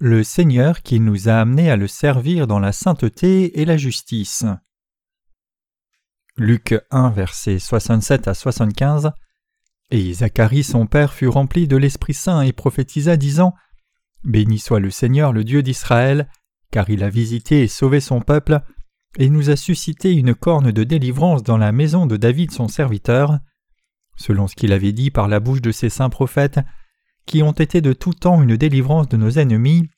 le Seigneur qui nous a amenés à le servir dans la sainteté et la justice. Luc 1, versets 67 à 75 Et Zacharie son père fut rempli de l'Esprit Saint et prophétisa disant Béni soit le Seigneur le Dieu d'Israël, car il a visité et sauvé son peuple, et nous a suscité une corne de délivrance dans la maison de David son serviteur, selon ce qu'il avait dit par la bouche de ses saints prophètes, qui ont été de tout temps une délivrance de nos ennemis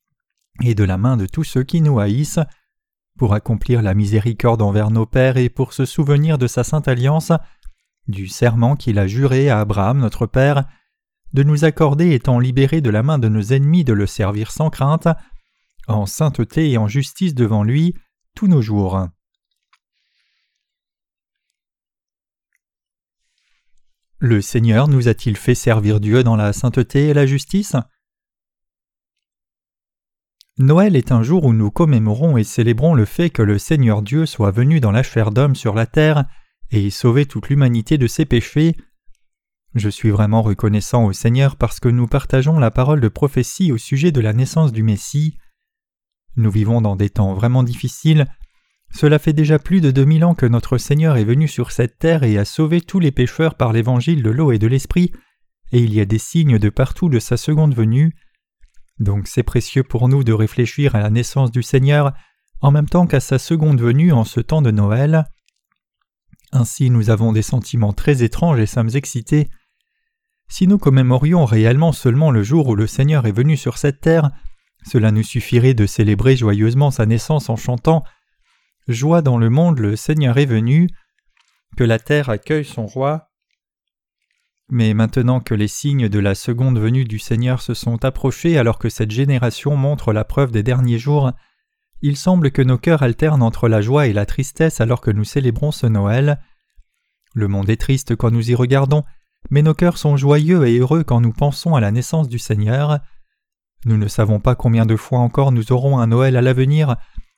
et de la main de tous ceux qui nous haïssent, pour accomplir la miséricorde envers nos pères et pour se souvenir de sa sainte alliance, du serment qu'il a juré à Abraham notre Père, de nous accorder étant libérés de la main de nos ennemis de le servir sans crainte, en sainteté et en justice devant lui tous nos jours. Le Seigneur nous a-t-il fait servir Dieu dans la sainteté et la justice? Noël est un jour où nous commémorons et célébrons le fait que le Seigneur Dieu soit venu dans la chair d'homme sur la terre et sauvé toute l'humanité de ses péchés. Je suis vraiment reconnaissant au Seigneur parce que nous partageons la parole de prophétie au sujet de la naissance du Messie. Nous vivons dans des temps vraiment difficiles, cela fait déjà plus de deux mille ans que notre Seigneur est venu sur cette terre et a sauvé tous les pécheurs par l'évangile de l'eau et de l'esprit, et il y a des signes de partout de sa seconde venue. Donc c'est précieux pour nous de réfléchir à la naissance du Seigneur en même temps qu'à sa seconde venue en ce temps de Noël. Ainsi nous avons des sentiments très étranges et sommes excités. Si nous commémorions réellement seulement le jour où le Seigneur est venu sur cette terre, cela nous suffirait de célébrer joyeusement sa naissance en chantant Joie dans le monde, le Seigneur est venu, que la terre accueille son roi. Mais maintenant que les signes de la seconde venue du Seigneur se sont approchés alors que cette génération montre la preuve des derniers jours, il semble que nos cœurs alternent entre la joie et la tristesse alors que nous célébrons ce Noël. Le monde est triste quand nous y regardons, mais nos cœurs sont joyeux et heureux quand nous pensons à la naissance du Seigneur. Nous ne savons pas combien de fois encore nous aurons un Noël à l'avenir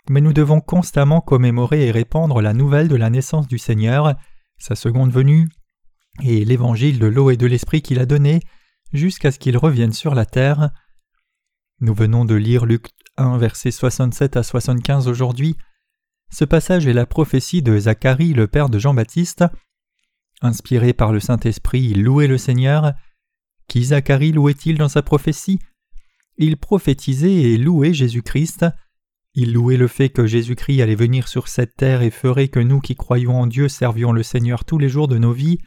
mais nous devons constamment commémorer et répandre la nouvelle de la naissance du Seigneur, sa seconde venue, et l'évangile de l'eau et de l'esprit qu'il a donné, jusqu'à ce qu'il revienne sur la terre. Nous venons de lire Luc 1 versets 67 à 75 aujourd'hui. Ce passage est la prophétie de Zacharie, le père de Jean-Baptiste. Inspiré par le Saint-Esprit, il louait le Seigneur. Qui Zacharie louait-il dans sa prophétie? Il prophétisait et louait Jésus-Christ. Il louait le fait que Jésus-Christ allait venir sur cette terre et ferait que nous qui croyons en Dieu servions le Seigneur tous les jours de nos vies,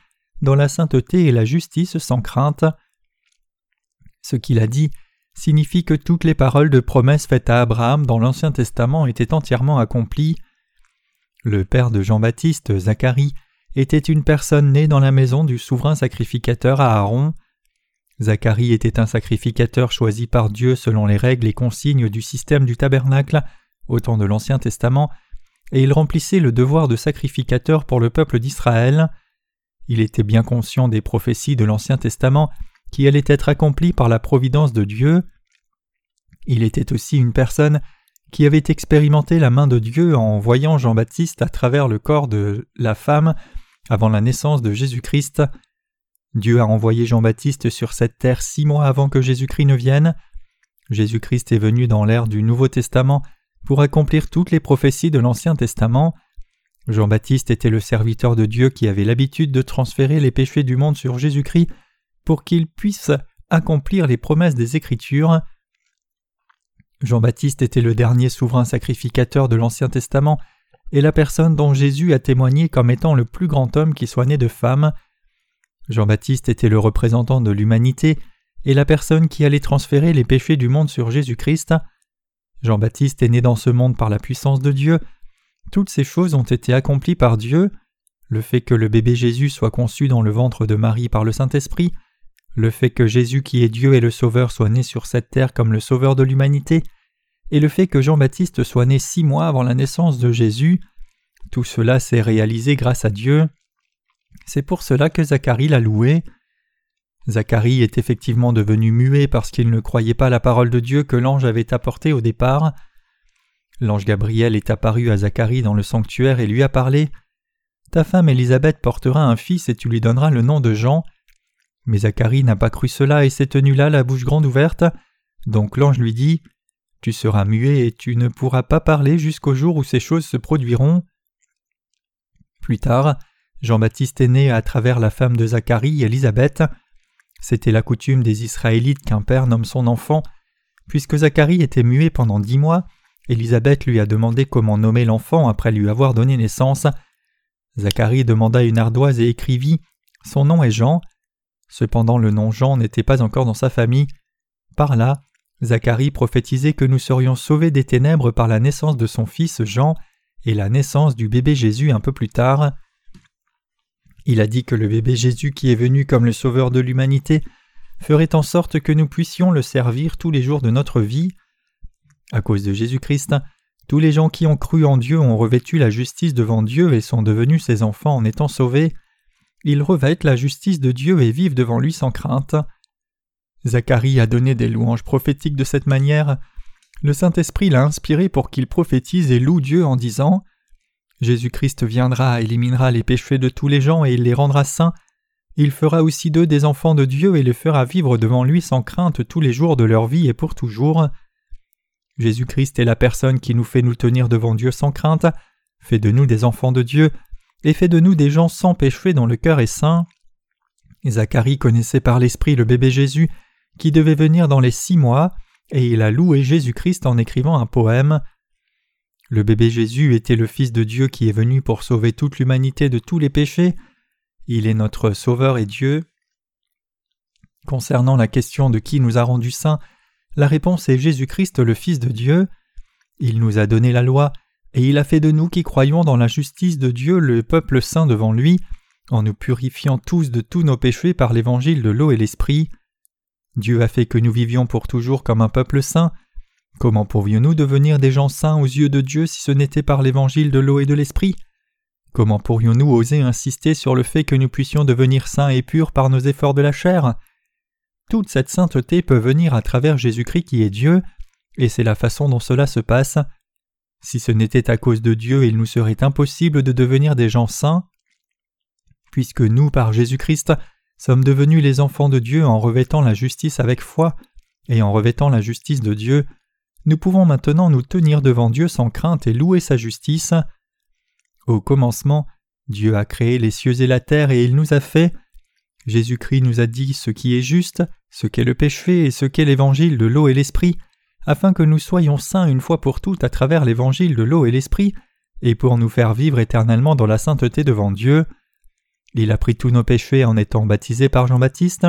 dans la sainteté et la justice sans crainte. Ce qu'il a dit signifie que toutes les paroles de promesses faites à Abraham dans l'Ancien Testament étaient entièrement accomplies. Le père de Jean-Baptiste, Zacharie, était une personne née dans la maison du souverain sacrificateur Aaron. Zacharie était un sacrificateur choisi par Dieu selon les règles et consignes du système du tabernacle au temps de l'Ancien Testament, et il remplissait le devoir de sacrificateur pour le peuple d'Israël. Il était bien conscient des prophéties de l'Ancien Testament qui allaient être accomplies par la providence de Dieu. Il était aussi une personne qui avait expérimenté la main de Dieu en voyant Jean-Baptiste à travers le corps de la femme avant la naissance de Jésus-Christ. Dieu a envoyé Jean-Baptiste sur cette terre six mois avant que Jésus-Christ ne vienne. Jésus-Christ est venu dans l'ère du Nouveau Testament pour accomplir toutes les prophéties de l'Ancien Testament. Jean-Baptiste était le serviteur de Dieu qui avait l'habitude de transférer les péchés du monde sur Jésus-Christ pour qu'il puisse accomplir les promesses des Écritures. Jean-Baptiste était le dernier souverain sacrificateur de l'Ancien Testament et la personne dont Jésus a témoigné comme étant le plus grand homme qui soit né de femme. Jean-Baptiste était le représentant de l'humanité et la personne qui allait transférer les péchés du monde sur Jésus-Christ. Jean-Baptiste est né dans ce monde par la puissance de Dieu. Toutes ces choses ont été accomplies par Dieu. Le fait que le bébé Jésus soit conçu dans le ventre de Marie par le Saint-Esprit, le fait que Jésus qui est Dieu et le Sauveur soit né sur cette terre comme le Sauveur de l'humanité, et le fait que Jean-Baptiste soit né six mois avant la naissance de Jésus, tout cela s'est réalisé grâce à Dieu. C'est pour cela que Zacharie l'a loué. Zacharie est effectivement devenu muet parce qu'il ne croyait pas la parole de Dieu que l'ange avait apportée au départ. L'ange Gabriel est apparu à Zacharie dans le sanctuaire et lui a parlé. Ta femme Élisabeth portera un fils et tu lui donneras le nom de Jean. Mais Zacharie n'a pas cru cela et s'est tenu là la bouche grande ouverte. Donc l'ange lui dit tu seras muet et tu ne pourras pas parler jusqu'au jour où ces choses se produiront. Plus tard, Jean-Baptiste est né à travers la femme de Zacharie, Élisabeth. C'était la coutume des Israélites qu'un père nomme son enfant. Puisque Zacharie était muet pendant dix mois, Élisabeth lui a demandé comment nommer l'enfant après lui avoir donné naissance. Zacharie demanda une ardoise et écrivit Son nom est Jean. Cependant, le nom Jean n'était pas encore dans sa famille. Par là, Zacharie prophétisait que nous serions sauvés des ténèbres par la naissance de son fils Jean et la naissance du bébé Jésus un peu plus tard. Il a dit que le bébé Jésus qui est venu comme le sauveur de l'humanité ferait en sorte que nous puissions le servir tous les jours de notre vie. À cause de Jésus-Christ, tous les gens qui ont cru en Dieu ont revêtu la justice devant Dieu et sont devenus ses enfants en étant sauvés. Ils revêtent la justice de Dieu et vivent devant lui sans crainte. Zacharie a donné des louanges prophétiques de cette manière. Le Saint-Esprit l'a inspiré pour qu'il prophétise et loue Dieu en disant Jésus-Christ viendra, éliminera les péchés de tous les gens et il les rendra saints. Il fera aussi d'eux des enfants de Dieu et les fera vivre devant lui sans crainte tous les jours de leur vie et pour toujours. Jésus-Christ est la personne qui nous fait nous tenir devant Dieu sans crainte, fait de nous des enfants de Dieu, et fait de nous des gens sans péché dont le cœur est saint. Zacharie connaissait par l'Esprit le bébé Jésus, qui devait venir dans les six mois, et il a loué Jésus-Christ en écrivant un poème. Le bébé Jésus était le Fils de Dieu qui est venu pour sauver toute l'humanité de tous les péchés. Il est notre Sauveur et Dieu. Concernant la question de qui nous a rendus saints, la réponse est Jésus-Christ le Fils de Dieu. Il nous a donné la loi, et il a fait de nous qui croyons dans la justice de Dieu le peuple saint devant lui, en nous purifiant tous de tous nos péchés par l'évangile de l'eau et l'esprit. Dieu a fait que nous vivions pour toujours comme un peuple saint. Comment pourrions-nous devenir des gens saints aux yeux de Dieu si ce n'était par l'évangile de l'eau et de l'esprit? Comment pourrions-nous oser insister sur le fait que nous puissions devenir saints et purs par nos efforts de la chair? Toute cette sainteté peut venir à travers Jésus-Christ qui est Dieu, et c'est la façon dont cela se passe. Si ce n'était à cause de Dieu, il nous serait impossible de devenir des gens saints. Puisque nous, par Jésus-Christ, sommes devenus les enfants de Dieu en revêtant la justice avec foi, et en revêtant la justice de Dieu, nous pouvons maintenant nous tenir devant Dieu sans crainte et louer sa justice. Au commencement, Dieu a créé les cieux et la terre et il nous a fait. Jésus-Christ nous a dit ce qui est juste, ce qu'est le péché et ce qu'est l'évangile de l'eau et l'esprit, afin que nous soyons saints une fois pour toutes à travers l'évangile de l'eau et l'esprit, et pour nous faire vivre éternellement dans la sainteté devant Dieu. Il a pris tous nos péchés en étant baptisé par Jean-Baptiste,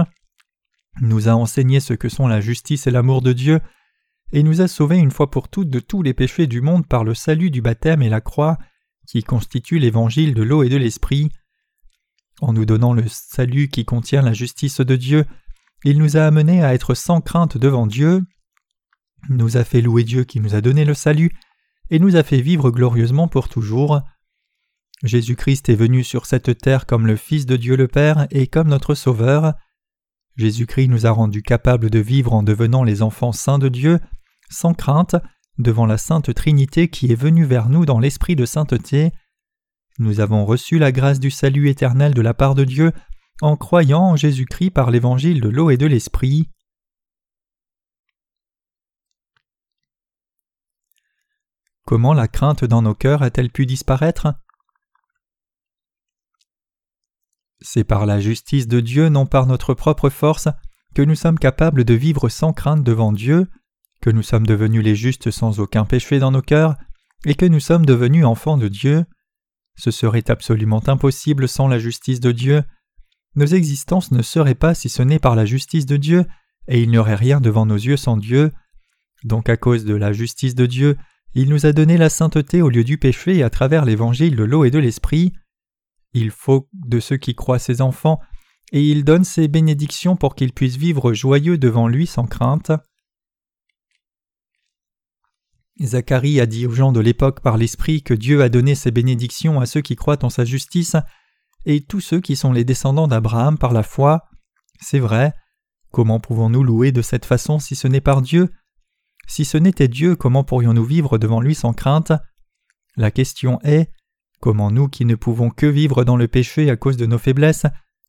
nous a enseigné ce que sont la justice et l'amour de Dieu, et nous a sauvés une fois pour toutes de tous les péchés du monde par le salut du baptême et la croix, qui constitue l'évangile de l'eau et de l'esprit. En nous donnant le salut qui contient la justice de Dieu, il nous a amenés à être sans crainte devant Dieu, nous a fait louer Dieu qui nous a donné le salut, et nous a fait vivre glorieusement pour toujours. Jésus-Christ est venu sur cette terre comme le Fils de Dieu le Père et comme notre Sauveur. Jésus-Christ nous a rendus capables de vivre en devenant les enfants saints de Dieu, sans crainte, devant la Sainte Trinité qui est venue vers nous dans l'Esprit de sainteté. Nous avons reçu la grâce du salut éternel de la part de Dieu en croyant en Jésus-Christ par l'évangile de l'eau et de l'Esprit. Comment la crainte dans nos cœurs a-t-elle pu disparaître? C'est par la justice de Dieu, non par notre propre force, que nous sommes capables de vivre sans crainte devant Dieu, que nous sommes devenus les justes sans aucun péché dans nos cœurs, et que nous sommes devenus enfants de Dieu. Ce serait absolument impossible sans la justice de Dieu. Nos existences ne seraient pas si ce n'est par la justice de Dieu, et il n'y aurait rien devant nos yeux sans Dieu. Donc à cause de la justice de Dieu, il nous a donné la sainteté au lieu du péché à travers l'évangile de l'eau et de l'esprit. Il faut de ceux qui croient ses enfants, et il donne ses bénédictions pour qu'ils puissent vivre joyeux devant lui sans crainte. Zacharie a dit aux gens de l'époque par l'Esprit que Dieu a donné ses bénédictions à ceux qui croient en sa justice, et tous ceux qui sont les descendants d'Abraham par la foi. C'est vrai. Comment pouvons-nous louer de cette façon si ce n'est par Dieu? Si ce n'était Dieu, comment pourrions-nous vivre devant lui sans crainte? La question est Comment nous qui ne pouvons que vivre dans le péché à cause de nos faiblesses,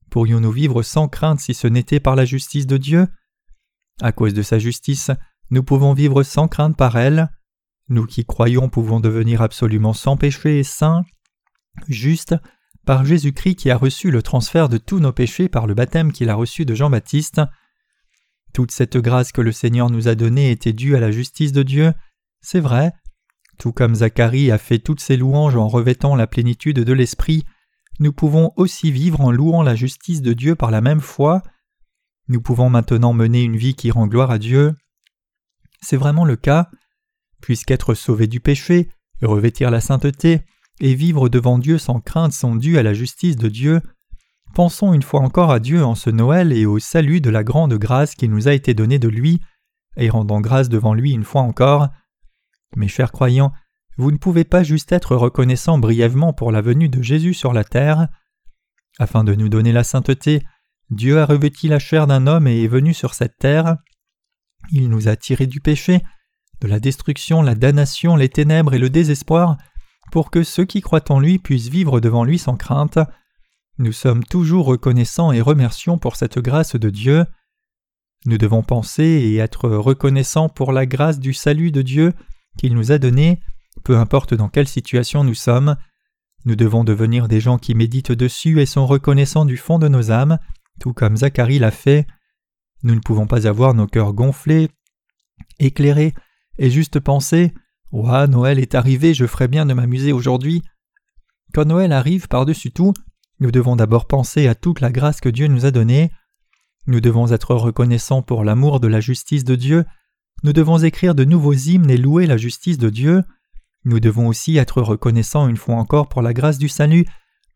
pourrions-nous vivre sans crainte si ce n'était par la justice de Dieu? À cause de sa justice, nous pouvons vivre sans crainte par elle. Nous qui croyons pouvons devenir absolument sans péché et saints, juste, par Jésus-Christ qui a reçu le transfert de tous nos péchés par le baptême qu'il a reçu de Jean-Baptiste. Toute cette grâce que le Seigneur nous a donnée était due à la justice de Dieu, c'est vrai. Tout comme Zacharie a fait toutes ses louanges en revêtant la plénitude de l'Esprit, nous pouvons aussi vivre en louant la justice de Dieu par la même foi. Nous pouvons maintenant mener une vie qui rend gloire à Dieu. C'est vraiment le cas. Puisqu'être sauvé du péché, revêtir la sainteté et vivre devant Dieu sans crainte sont dus à la justice de Dieu, pensons une fois encore à Dieu en ce Noël et au salut de la grande grâce qui nous a été donnée de lui, et rendons grâce devant lui une fois encore. Mes chers croyants, vous ne pouvez pas juste être reconnaissant brièvement pour la venue de Jésus sur la terre. Afin de nous donner la sainteté, Dieu a revêti la chair d'un homme et est venu sur cette terre. Il nous a tirés du péché, de la destruction, la damnation, les ténèbres et le désespoir, pour que ceux qui croient en lui puissent vivre devant lui sans crainte. Nous sommes toujours reconnaissants et remercions pour cette grâce de Dieu. Nous devons penser et être reconnaissants pour la grâce du salut de Dieu qu'il nous a donnée, peu importe dans quelle situation nous sommes. Nous devons devenir des gens qui méditent dessus et sont reconnaissants du fond de nos âmes, tout comme Zacharie l'a fait. Nous ne pouvons pas avoir nos cœurs gonflés, éclairés, et juste penser Ouah, Noël est arrivé, je ferais bien de m'amuser aujourd'hui. Quand Noël arrive par-dessus tout, nous devons d'abord penser à toute la grâce que Dieu nous a donnée. Nous devons être reconnaissants pour l'amour de la justice de Dieu. Nous devons écrire de nouveaux hymnes et louer la justice de Dieu. Nous devons aussi être reconnaissants une fois encore pour la grâce du salut,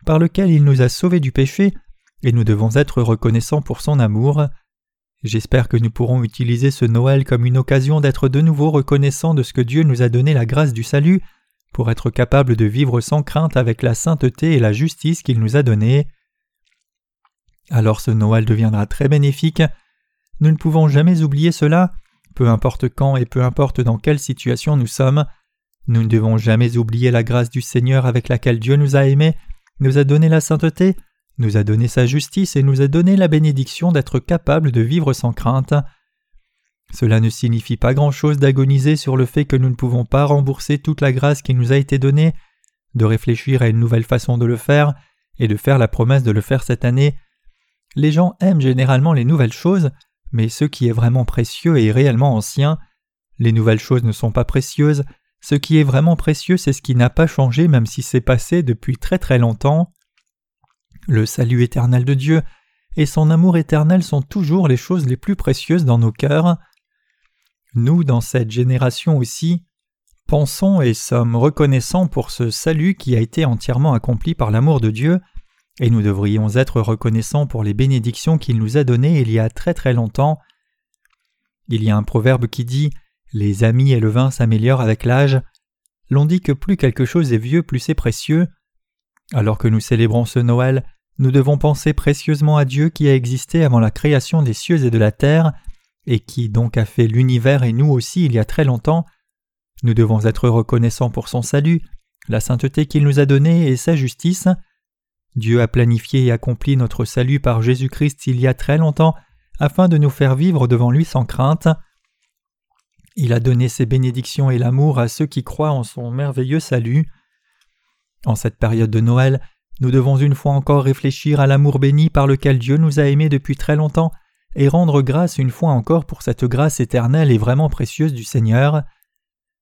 par lequel il nous a sauvés du péché, et nous devons être reconnaissants pour son amour. J'espère que nous pourrons utiliser ce Noël comme une occasion d'être de nouveau reconnaissants de ce que Dieu nous a donné la grâce du salut, pour être capables de vivre sans crainte avec la sainteté et la justice qu'il nous a donnée. Alors ce Noël deviendra très bénéfique. Nous ne pouvons jamais oublier cela, peu importe quand et peu importe dans quelle situation nous sommes. Nous ne devons jamais oublier la grâce du Seigneur avec laquelle Dieu nous a aimés, nous a donné la sainteté, nous a donné sa justice et nous a donné la bénédiction d'être capables de vivre sans crainte. Cela ne signifie pas grand-chose d'agoniser sur le fait que nous ne pouvons pas rembourser toute la grâce qui nous a été donnée, de réfléchir à une nouvelle façon de le faire, et de faire la promesse de le faire cette année. Les gens aiment généralement les nouvelles choses, mais ce qui est vraiment précieux est réellement ancien. Les nouvelles choses ne sont pas précieuses, ce qui est vraiment précieux c'est ce qui n'a pas changé même si c'est passé depuis très très longtemps. Le salut éternel de Dieu et son amour éternel sont toujours les choses les plus précieuses dans nos cœurs. Nous, dans cette génération aussi, pensons et sommes reconnaissants pour ce salut qui a été entièrement accompli par l'amour de Dieu, et nous devrions être reconnaissants pour les bénédictions qu'il nous a données il y a très très longtemps. Il y a un proverbe qui dit Les amis et le vin s'améliorent avec l'âge. L'on dit que plus quelque chose est vieux, plus c'est précieux. Alors que nous célébrons ce Noël, nous devons penser précieusement à Dieu qui a existé avant la création des cieux et de la terre, et qui donc a fait l'univers et nous aussi il y a très longtemps. Nous devons être reconnaissants pour son salut, la sainteté qu'il nous a donnée et sa justice. Dieu a planifié et accompli notre salut par Jésus-Christ il y a très longtemps afin de nous faire vivre devant lui sans crainte. Il a donné ses bénédictions et l'amour à ceux qui croient en son merveilleux salut. En cette période de Noël, nous devons une fois encore réfléchir à l'amour béni par lequel Dieu nous a aimés depuis très longtemps et rendre grâce une fois encore pour cette grâce éternelle et vraiment précieuse du Seigneur.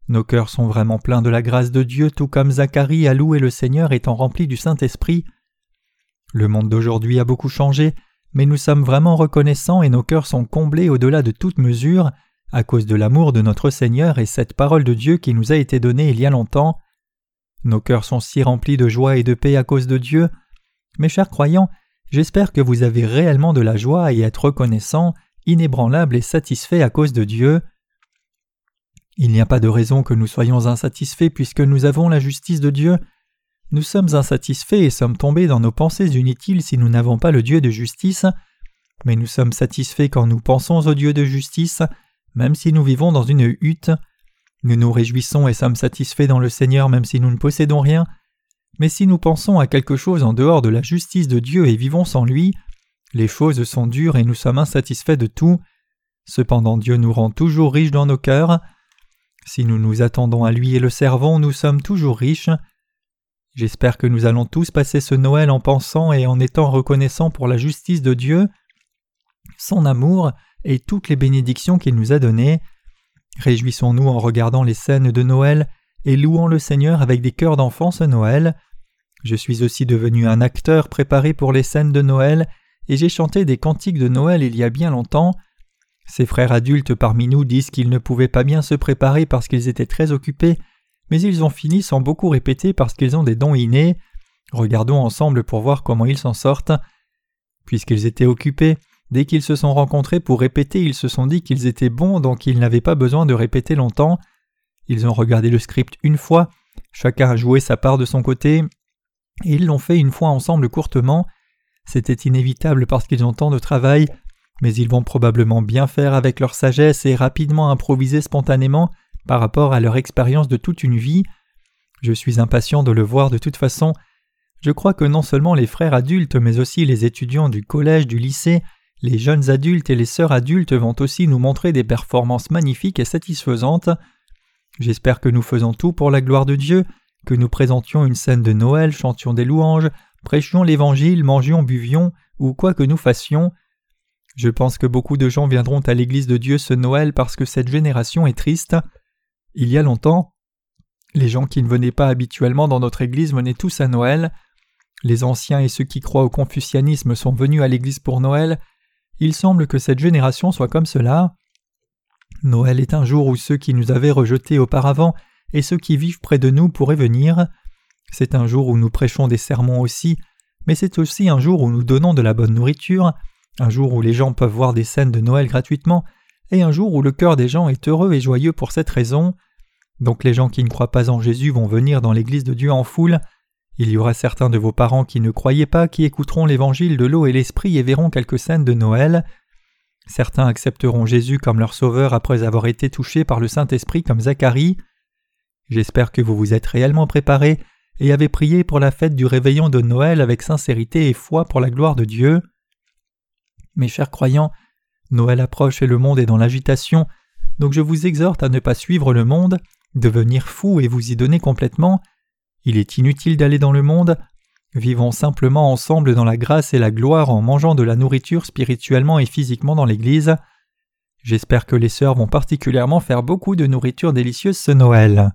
Nos cœurs sont vraiment pleins de la grâce de Dieu, tout comme Zacharie a loué le Seigneur étant rempli du Saint-Esprit. Le monde d'aujourd'hui a beaucoup changé, mais nous sommes vraiment reconnaissants et nos cœurs sont comblés au-delà de toute mesure à cause de l'amour de notre Seigneur et cette parole de Dieu qui nous a été donnée il y a longtemps. Nos cœurs sont si remplis de joie et de paix à cause de Dieu. Mes chers croyants, j'espère que vous avez réellement de la joie et êtes reconnaissants, inébranlables et satisfaits à cause de Dieu. Il n'y a pas de raison que nous soyons insatisfaits puisque nous avons la justice de Dieu. Nous sommes insatisfaits et sommes tombés dans nos pensées inutiles si nous n'avons pas le Dieu de justice, mais nous sommes satisfaits quand nous pensons au Dieu de justice, même si nous vivons dans une hutte. Nous nous réjouissons et sommes satisfaits dans le Seigneur même si nous ne possédons rien, mais si nous pensons à quelque chose en dehors de la justice de Dieu et vivons sans lui, les choses sont dures et nous sommes insatisfaits de tout. Cependant Dieu nous rend toujours riches dans nos cœurs. Si nous nous attendons à lui et le servons, nous sommes toujours riches. J'espère que nous allons tous passer ce Noël en pensant et en étant reconnaissants pour la justice de Dieu, son amour et toutes les bénédictions qu'il nous a données. Réjouissons-nous en regardant les scènes de Noël et louant le Seigneur avec des cœurs d'enfants ce Noël. Je suis aussi devenu un acteur préparé pour les scènes de Noël et j'ai chanté des cantiques de Noël il y a bien longtemps. Ces frères adultes parmi nous disent qu'ils ne pouvaient pas bien se préparer parce qu'ils étaient très occupés, mais ils ont fini sans beaucoup répéter parce qu'ils ont des dons innés. Regardons ensemble pour voir comment ils s'en sortent. Puisqu'ils étaient occupés, dès qu'ils se sont rencontrés pour répéter, ils se sont dit qu'ils étaient bons, donc ils n'avaient pas besoin de répéter longtemps. Ils ont regardé le script une fois, chacun a joué sa part de son côté, et ils l'ont fait une fois ensemble courtement. C'était inévitable parce qu'ils ont tant de travail, mais ils vont probablement bien faire avec leur sagesse et rapidement improviser spontanément par rapport à leur expérience de toute une vie. Je suis impatient de le voir de toute façon. Je crois que non seulement les frères adultes, mais aussi les étudiants du collège, du lycée, les jeunes adultes et les sœurs adultes vont aussi nous montrer des performances magnifiques et satisfaisantes. J'espère que nous faisons tout pour la gloire de Dieu, que nous présentions une scène de Noël, chantions des louanges, prêchions l'Évangile, mangions, buvions, ou quoi que nous fassions. Je pense que beaucoup de gens viendront à l'Église de Dieu ce Noël parce que cette génération est triste. Il y a longtemps, les gens qui ne venaient pas habituellement dans notre Église venaient tous à Noël. Les anciens et ceux qui croient au confucianisme sont venus à l'Église pour Noël. Il semble que cette génération soit comme cela. Noël est un jour où ceux qui nous avaient rejetés auparavant et ceux qui vivent près de nous pourraient venir. C'est un jour où nous prêchons des sermons aussi, mais c'est aussi un jour où nous donnons de la bonne nourriture, un jour où les gens peuvent voir des scènes de Noël gratuitement, et un jour où le cœur des gens est heureux et joyeux pour cette raison. Donc les gens qui ne croient pas en Jésus vont venir dans l'Église de Dieu en foule. Il y aura certains de vos parents qui ne croyaient pas, qui écouteront l'Évangile de l'eau et l'Esprit et verront quelques scènes de Noël. Certains accepteront Jésus comme leur sauveur après avoir été touchés par le Saint-Esprit comme Zacharie. J'espère que vous vous êtes réellement préparés et avez prié pour la fête du réveillon de Noël avec sincérité et foi pour la gloire de Dieu. Mes chers croyants, Noël approche et le monde est dans l'agitation, donc je vous exhorte à ne pas suivre le monde, devenir fou et vous y donner complètement. Il est inutile d'aller dans le monde. Vivons simplement ensemble dans la grâce et la gloire en mangeant de la nourriture spirituellement et physiquement dans l'Église. J'espère que les sœurs vont particulièrement faire beaucoup de nourriture délicieuse ce Noël.